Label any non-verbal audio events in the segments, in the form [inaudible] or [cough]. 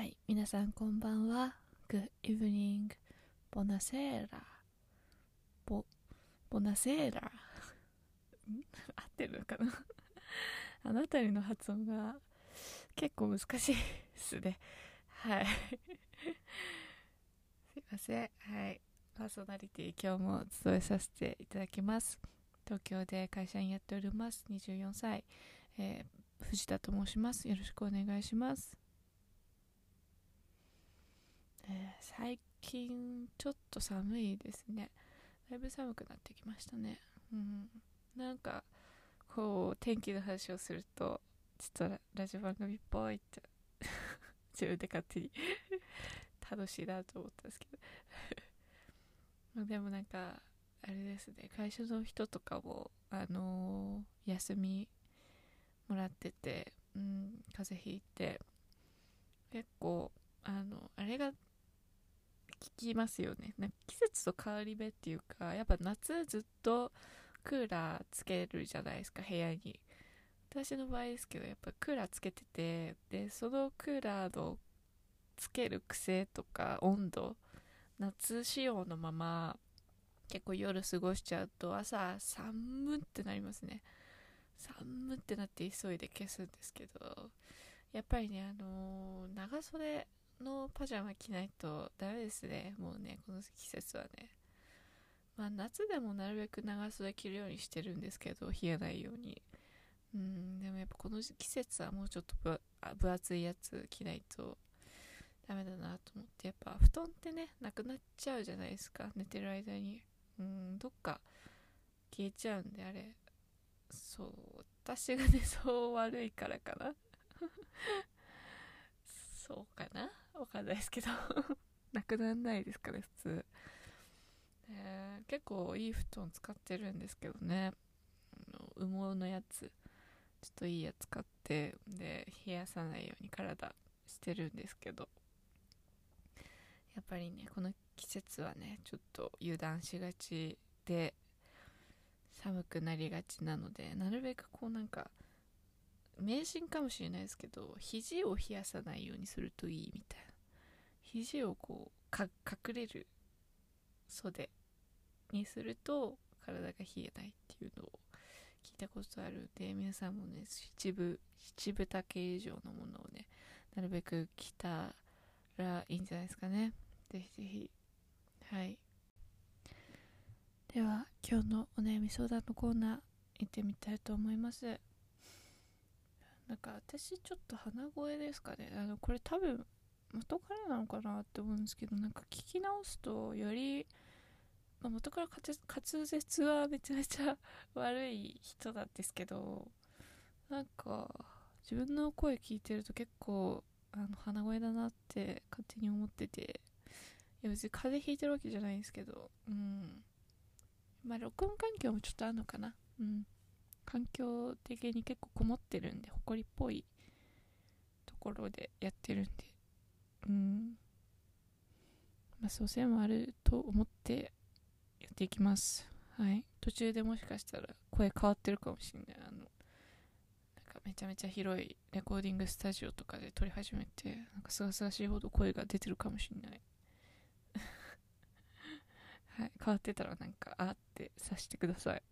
はい、皆さんこんばんは。Good evening. ボナセーラ。ボ、ボナセーラ。合ってるのかな？[laughs] あの辺りの発音が結構難しいですね。はい。[laughs] すいません。はい。パーソナリティ今日も務めさせていただきます。東京で会社員やっております。24歳。えー藤田と申します。よろしくお願いします。えー最近ちょっと寒いですね。だいぶ寒くなってきましたね。うん。なんか、こう、天気の話をすると、ちょっとラジオ番組っぽいって、[laughs] 自分で勝手に [laughs] 楽しいなと思ったんですけど。[laughs] でもなんか、あれですね、会社の人とかも、あのー休みもらってて、うん、風邪ひいて、結構、あの、あれが効きますよね。なんか季節と変わり目っていうか、やっぱ夏ずっとクーラーつけるじゃないですか、部屋に。私の場合ですけど、やっぱクーラーつけてて、で、そのクーラーのつける癖とか温度、夏仕様のまま、結構夜過ごしちゃうと朝寒ってなりますね。寒ってなって急いで消すんですけど、やっぱりね、あのー長袖のパジャマ着ないとダメですね。もうね、この季節はね。まあ夏でもなるべく長袖着るようにしてるんですけど、冷えないように。うん、でもやっぱこの季節はもうちょっと分厚いやつ着ないとダメだなと思って、やっぱ布団ってね、なくなっちゃうじゃないですか、寝てる間に。うん、どっか消えちゃうんで、あれ。そう、私が寝相悪いからかな。[laughs] そうかなわかんないですけど。[laughs] なくならないですかね、普通。えー結構いい布団使ってるんですけどね。羽毛のやつ。ちょっといいやつ買って、で、冷やさないように体してるんですけど。やっぱりね、この季節はね、ちょっと油断しがちで、寒くなりがちなので、なるべくこうなんか、迷信かもしれないですけど、肘を冷やさないようにするといいみたいな。肘をこう、か隠れる袖にすると体が冷えないっていうのを聞いたことあるんで、皆さんもね、七分、七分丈以上のものをね、なるべく着たらいいんじゃないですかね。ぜひぜひ。はい。では、今日のお悩み相談のコーナー行ってみたいと思います。なんか私ちょっと鼻声ですかね。あの、これ多分元からなのかなって思うんですけど、なんか聞き直すとより、まあ、元から滑舌はめちゃめちゃ悪い人なんですけど、なんか自分の声聞いてると結構あの鼻声だなって勝手に思ってて、いや別に風邪ひいてるわけじゃないんですけど、うん。まあ録音環境もちょっとあるのかな。うん。環境的に結構こもってるんで、埃っぽいところでやってるんで、うん。まあ、そうせもあると思ってやっていきます。はい。途中でもしかしたら声変わってるかもしれない。あの、なんかめちゃめちゃ広いレコーディングスタジオとかで撮り始めて、なんかすがすがしいほど声が出てるかもしれない。[laughs] はい。変わってたらなんか、あってさしてください。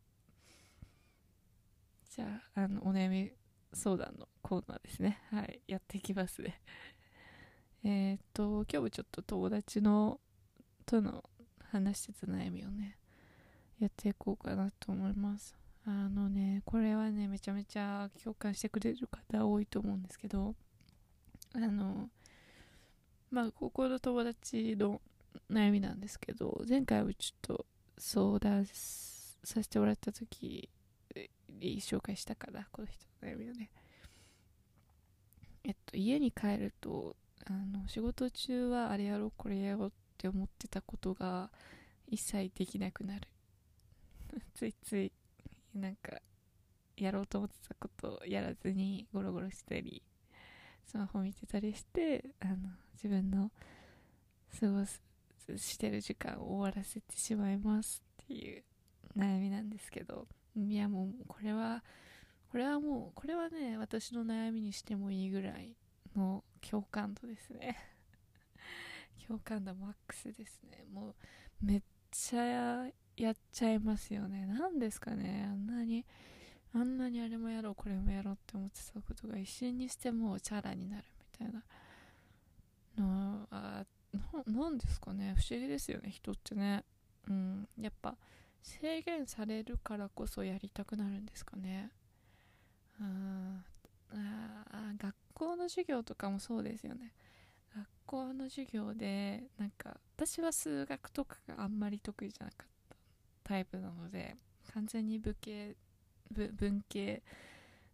じゃあ、あの、お悩み相談のコーナーですね。はい。やっていきますね。えーっと、今日もちょっと友達の、との話してた悩みをね、やっていこうかなと思います。あのね、これはね、めちゃめちゃ共感してくれる方多いと思うんですけど、あの、まあ、高校の友達の悩みなんですけど、前回はちょっと相談させてもらった時に紹介したかな、この人の悩みをね。えっと、家に帰ると、あの、仕事中はあれやろう、これやろうって思ってたことが一切できなくなる。[laughs] ついつい、なんか、やろうと思ってたことをやらずにゴロゴロしたり、スマホ見てたりして、あの、自分の過ごす、してる時間を終わらせてしまいますっていう悩みなんですけど、いやもう、これは、これはもう、これはね、私の悩みにしてもいいぐらいの共感度ですね。[laughs] 共感度マックスですね。もうめっちゃやっちゃいますよね。何ですかね。あんなにあんなにあれもやろうこれもやろうって思ってたことが一瞬にしてもうチャラになるみたいな。のあなんですかね。不思議ですよね。人ってね。うん。やっぱ制限されるからこそやりたくなるんですかね。うんあ学校の授業とかもそうですよね。学校の授業でなんか私は数学とかがあんまり得意じゃなかったタイプなので完全に武系文系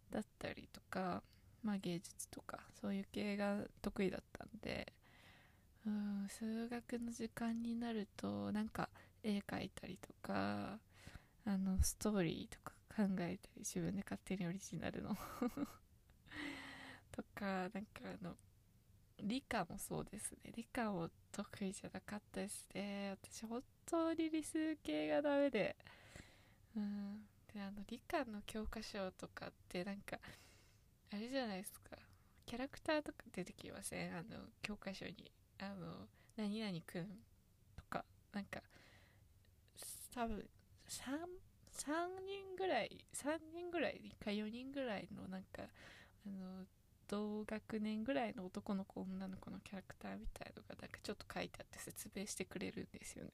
だったりとか、まあ、芸術とかそういう系が得意だったんでうん数学の時間になるとなんか絵描いたりとかあのストーリーとか考えたり自分で勝手にオリジナルのとかなんかあの理科もそうですね。理科も得意じゃなかったですね。私本当に理数系がダメで。うん。であの理科の教科書とかってなんかあれじゃないですか。キャラクターとか出てきません？あの教科書に。あの何々くんとか。なんか多分3 3人ぐらい3人ぐらいか4人ぐらいのなんかあの同学年ぐらいの男の子女の子のキャラクターみたいのがなんかちょっと書いてあって説明してくれるんですよね。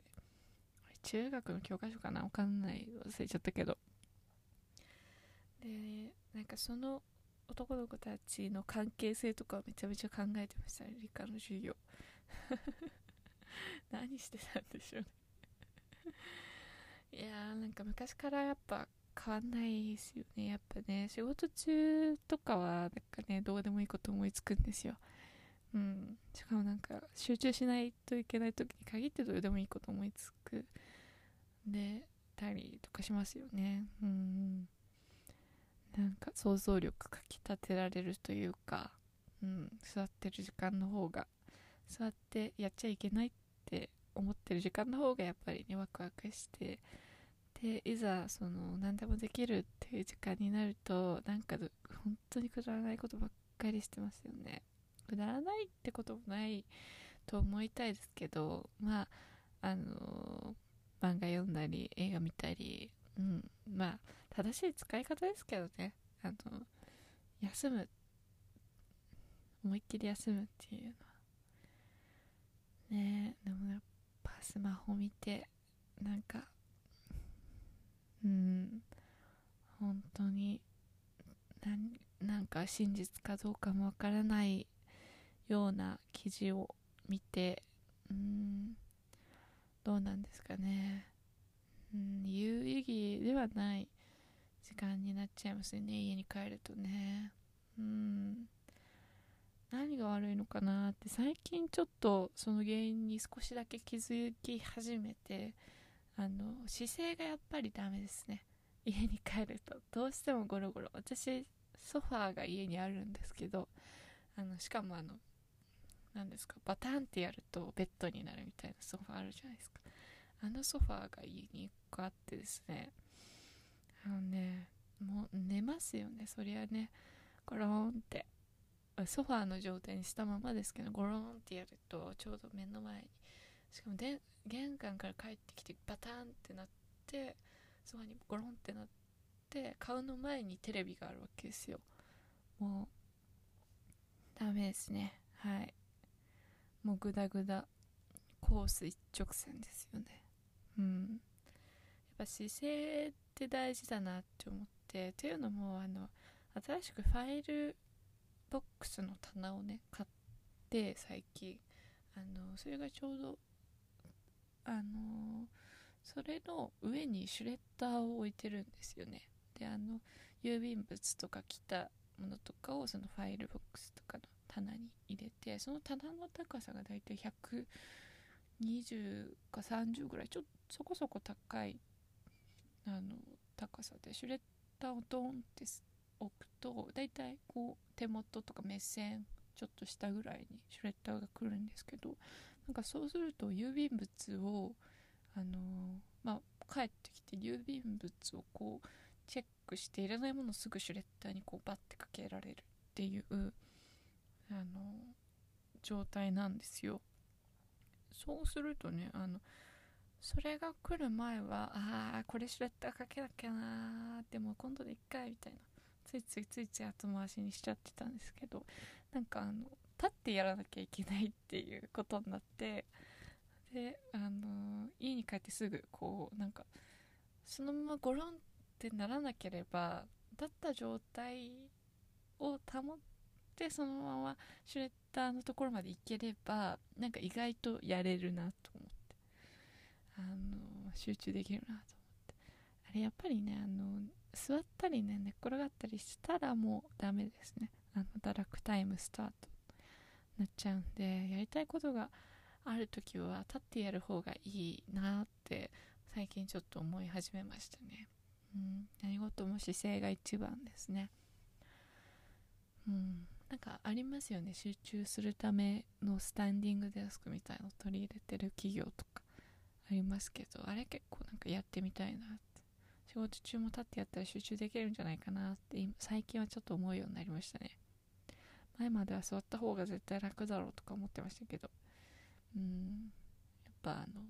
中学の教科書かな？わかんない。忘れちゃったけど。でなんかその男の子たちの関係性とかをめちゃめちゃ考えてましたね。理科の授業。[laughs] 何してたんでしょうね。いやーなんか昔からやっぱ変わんないですよね。やっぱね仕事中とかはなんかねどうでもいいこと思いつくんですよ。うん。しかもなんか集中しないといけない時に限ってどうでもいいこと思いつくでたりとかしますよね。うん。なんか想像力かきたてられるというかうん。座ってる時間の方が座ってやっちゃいけないって思ってる時間の方がやっぱりねワクワクしてでいざその何でもできるっていう時間になるとなんか本当にくだらないことばっかりしてますよね。くだらないってこともないと思いたいですけどまああの、漫画読んだり映画見たりうんまあ正しい使い方ですけどね。あの休む。思いっきり休むっていうのは。ねえでもやっぱスマホ見てなんかうん。本当になんか真実かどうかもわからないような記事を見てうん。どうなんですかね。うん。有意義ではない時間になっちゃいますよね家に帰るとね。うん。何が悪いのかなって最近ちょっとその原因に少しだけ気づき始めてあの姿勢がやっぱりダメですね。家に帰ると。どうしてもゴロゴロ。私ソファーが家にあるんですけどあのしかもあの何ですかバタンってやるとベッドになるみたいなソファーあるじゃないですか。あのソファーが家に1個あってですね。あのねもう寝ますよね。そりゃねゴロンって。ソファーの状態にしたままですけどゴロンってやるとちょうど目の前にしかもで玄関から帰ってきてバタンってなってソファにゴロンってなって顔の前にテレビがあるわけですよ。もうダメですね。はい。もうグダグダ。コース一直線ですよね。うん。やっぱ姿勢って大事だなって思ってというのもあの新しくファイルボックスの棚をね買って最近。あのそれがちょうどあのそれの上にシュレッダーを置いてるんですよね。であの郵便物とか来たものとかをそのファイルボックスとかの棚に入れてその棚の高さがだいたい120か30ぐらいちょっとそこそこ高いあの高さでシュレッダーをドンって置くとだいたいこう手元とか目線ちょっと下ぐらいにシュレッダーが来るんですけどなんかそうすると郵便物をあの、まあ帰ってきて郵便物をこうチェックしていらないものをすぐシュレッダーにこうバッてかけられるっていうあの状態なんですよ。そうするとねあのそれが来る前はああこれシュレッダーかけなきゃなでも今度で1回みたいなついついついつい後回しにしちゃってたんですけどなんかあの立ってやらなきゃいけないっていうことになってであの家に帰ってすぐこうなんかそのままゴロンってならなければ立った状態を保ってそのままシュレッダーのところまで行ければなんか意外とやれるなと思って。あの集中できるなと思って。あれやっぱりねあの座ったりね寝っ転がったりしたらもうダメですね。あの堕落タイムスタート。なっちゃうんでやりたいことがある時は立ってやる方がいいなって最近ちょっと思い始めましたね、うん、何事も姿勢が一番ですね。うんなんかありますよね。集中するためのスタンディングデスクみたいの取り入れてる企業とかありますけどあれ結構なんかやってみたいなって。仕事中も立ってやったら集中できるんじゃないかなって最近はちょっと思うようになりましたね。前までは座った方が絶対楽だろうとか思ってましたけど。うん。やっぱあの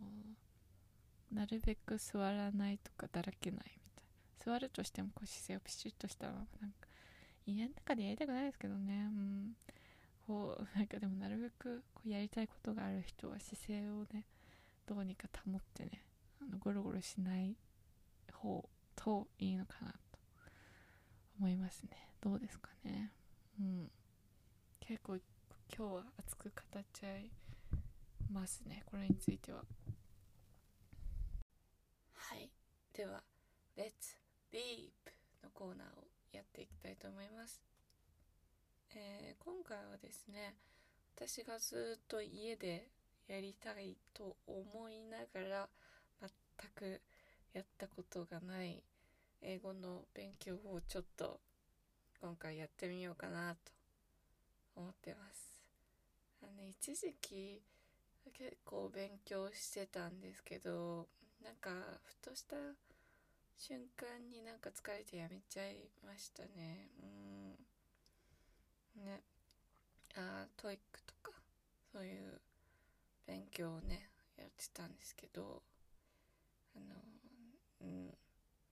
なるべく座らないとかだらけないみたい。座るとしてもこう姿勢をピシッとしたままなんか家の中でやりたくないですけどね。うん。こう [laughs] なんかでもなるべくこうやりたいことがある人は姿勢をねどうにか保ってねあのゴロゴロしない方といいのかなと思いますね。どうですかね。うん。結構今日は熱く語っちゃいますね。これについては。はい。では「Let's Deep」のコーナーをやっていきたいと思います、えー、今回はですね私がずっと家でやりたいと思いながら全くやったことがない英語の勉強をちょっと今回やってみようかなと思ってます。あの一時期結構勉強してたんですけどなんかふとした瞬間になんか疲れてやめちゃいましたね。うん。ね。あ TOEIC とかそういう勉強をねやってたんですけどあのうん。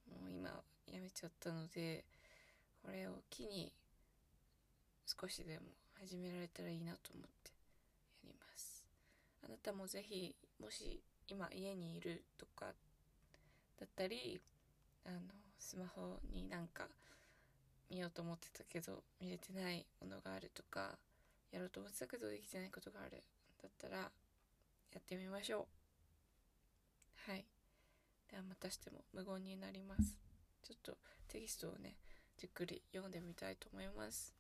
もう今やめちゃったのでこれを機に少しでも始められたらいいなと思ってやります。あなたもぜひもし今家にいるとかだったりあのスマホになんか見ようと思ってたけど見れてないものがあるとかやろうと思ってたけどできてないことがあるだったらやってみましょう。はい。ではまたしても無言になります。ちょっとテキストをねじっくり読んでみたいと思います。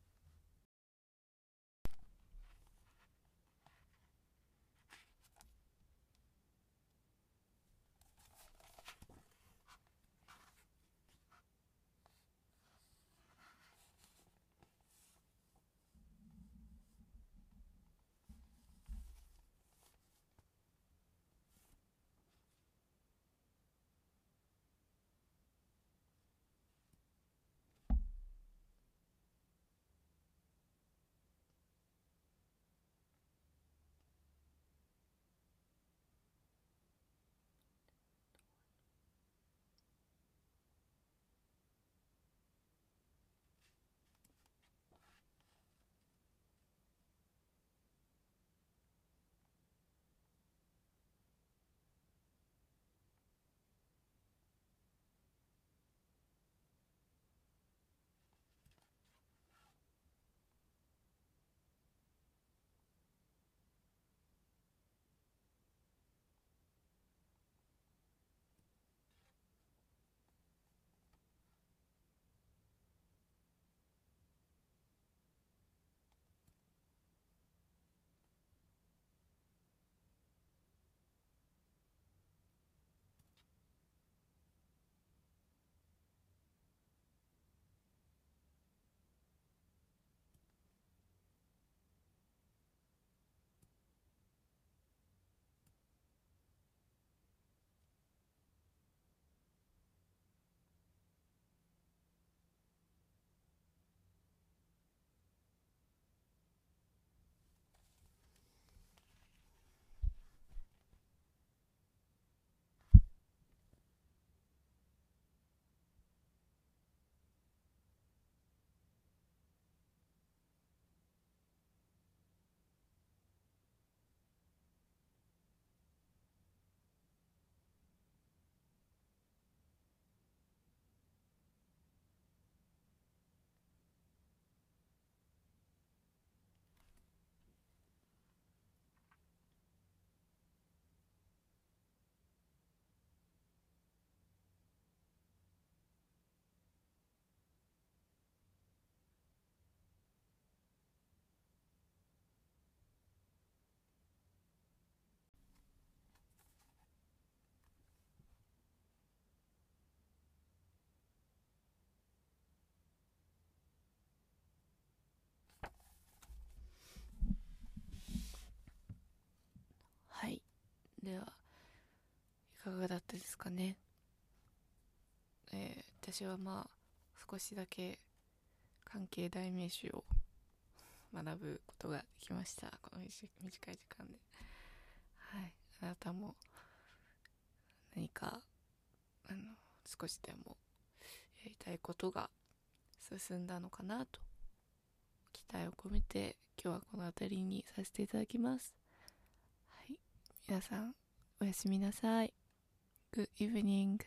かがだったですかね、えー、私はまあ少しだけ関係代名詞を学ぶことができました。この短い時間で。はい。あなたも何かあの少しでもやりたいことが進んだのかなと期待を込めて今日はこの辺りにさせていただきます。はい。皆さんおやすみなさい。Good evening